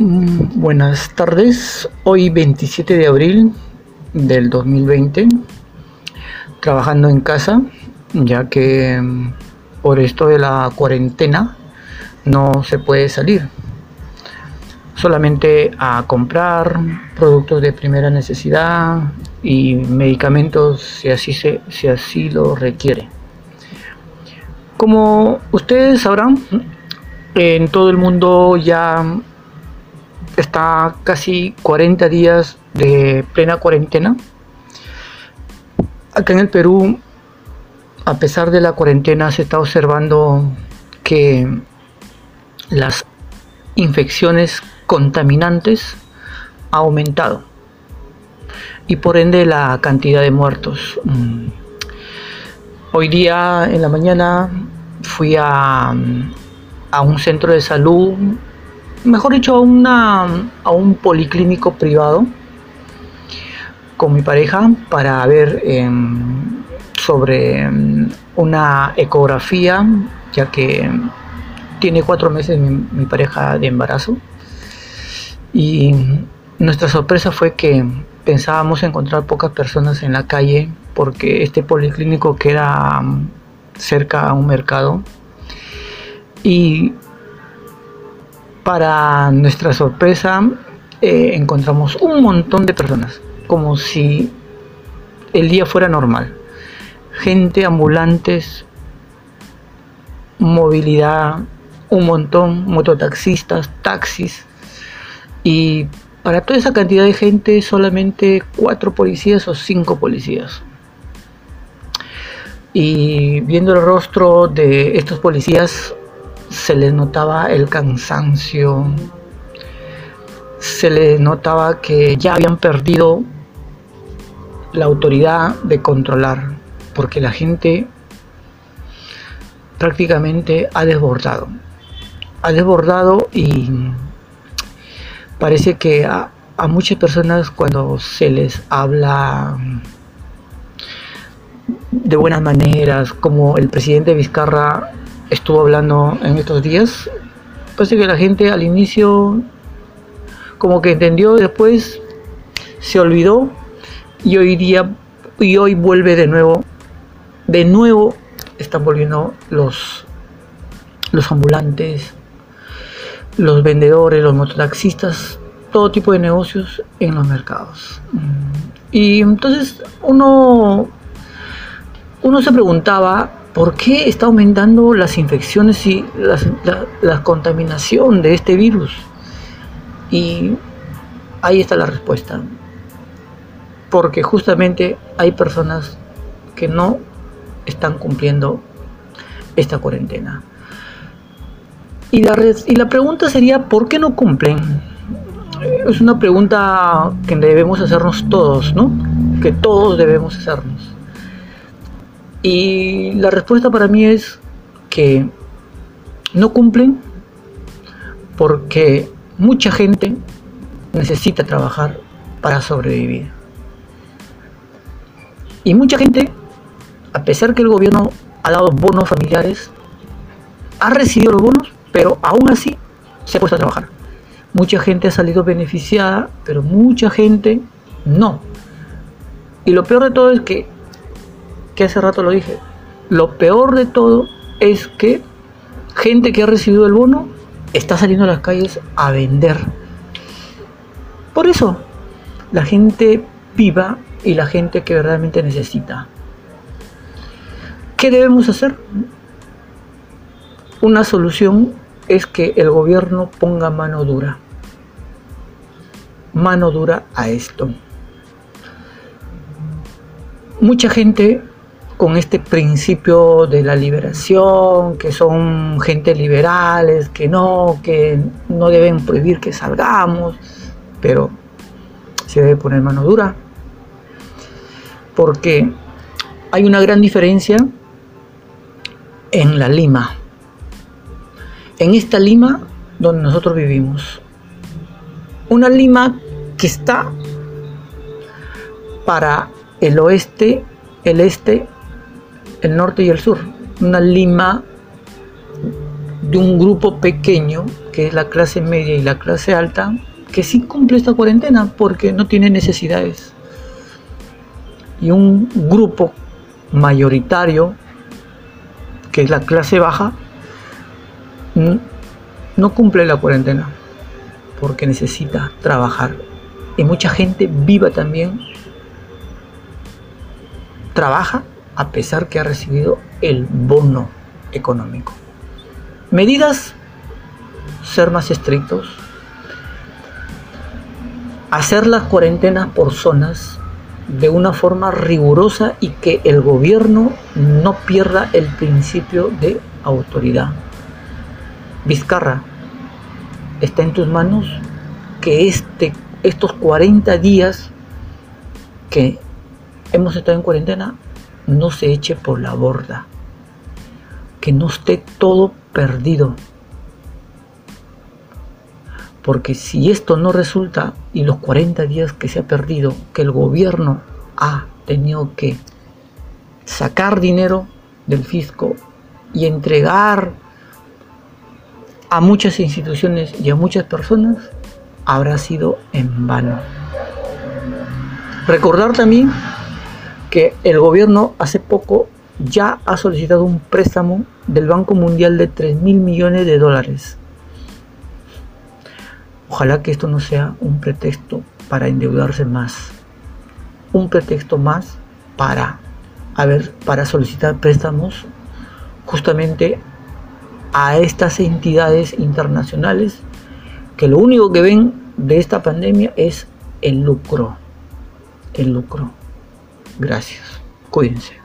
Mm, Buenas tardes, hoy 27 de abril del 2020, trabajando en casa, ya que mm, por esto de la cuarentena no se puede salir, solamente a comprar productos de primera necesidad y medicamentos si así, se, si así lo requiere. Como ustedes sabrán, en todo el mundo ya está casi 40 días de plena cuarentena. Acá en el Perú, a pesar de la cuarentena, se está observando que las infecciones contaminantes ha aumentado y por ende la cantidad de muertos. Mm. Hoy día en la mañana fui a, a un centro de salud mejor dicho, a, una, a un policlínico privado con mi pareja para ver em, sobre em, una ecografía, ya que tiene cuatro meses mi, mi, pareja de embarazo. Y nuestra sorpresa fue que pensábamos encontrar pocas personas en la calle porque este policlínico queda cerca a un mercado y para nuestra sorpresa, eh, encontramos un montón de personas, como si el día fuera normal. Gente, ambulantes, movilidad, un montón, mototaxistas, taxis. Y para toda esa cantidad de gente, solamente cuatro policías o cinco policías. Y viendo el rostro de estos policías, se les notaba el cansancio, se les notaba que ya habían perdido la autoridad de controlar, porque la gente prácticamente ha desbordado. Ha desbordado y parece que a, muchas personas cuando se les habla de buenas maneras, como el presidente Vizcarra estuvo hablando en estos días, parece que la gente al inicio como que entendió, después se olvidó y hoy día y hoy vuelve de nuevo, de nuevo están volviendo los los ambulantes, los vendedores, los mototaxistas, todo tipo de negocios en los mercados. Y entonces uno uno se preguntaba ¿por qué está aumentando las infecciones y la, contaminación de este virus? Y ahí está la respuesta. Porque justamente hay personas que no están cumpliendo esta cuarentena. Y la, y la pregunta sería, ¿por qué no cumplen? Es una pregunta que debemos hacernos todos, ¿no? Que todos debemos hacernos. Y la respuesta para mí es que no cumplen porque mucha gente necesita trabajar para sobrevivir. Y mucha gente, a pesar que el gobierno ha dado bonos familiares, ha recibido los bonos, pero aún así se ha puesto a trabajar. Mucha gente ha salido beneficiada, pero mucha gente no. Y lo peor de todo es que que hace rato lo dije, lo peor de todo es que gente que ha recibido el bono está saliendo a las calles a vender. Por eso, la gente viva y la gente que verdaderamente necesita. ¿Qué debemos hacer? Una solución es que el gobierno ponga mano dura. Mano dura a esto. Mucha gente con este principio de la liberación, que son gente liberales, que no, que no deben prohibir que salgamos, pero se debe poner mano dura, porque hay una gran diferencia en la Lima, en esta Lima donde nosotros vivimos. Una Lima que está para el oeste, el este el norte y el sur. Una Lima de un grupo pequeño, que es la clase media y la clase alta, que sí cumple esta cuarentena porque no tiene necesidades. Y un grupo mayoritario, que es la clase baja, no cumple la cuarentena porque necesita trabajar. Y mucha gente viva también trabaja a pesar que ha recibido el bono económico. Medidas, ser más estrictos, hacer las cuarentenas por zonas de una forma rigurosa y que el gobierno no pierda el principio de autoridad. Vizcarra, está en tus manos que este, estos 40 días que hemos estado en cuarentena no se eche por la borda, que no esté todo perdido. Porque si esto no resulta y los 40 días que se ha perdido, que el gobierno ha tenido que sacar dinero del fisco y entregar a muchas instituciones y a muchas personas, habrá sido en vano. Recordar también que el gobierno hace poco ya ha solicitado un préstamo del Banco Mundial de 3 mil millones de dólares. Ojalá que esto no sea un pretexto para endeudarse más. Un pretexto más para, a para solicitar préstamos justamente a estas entidades internacionales que lo único que ven de esta pandemia es el lucro. El lucro. Gracias. Cuídense.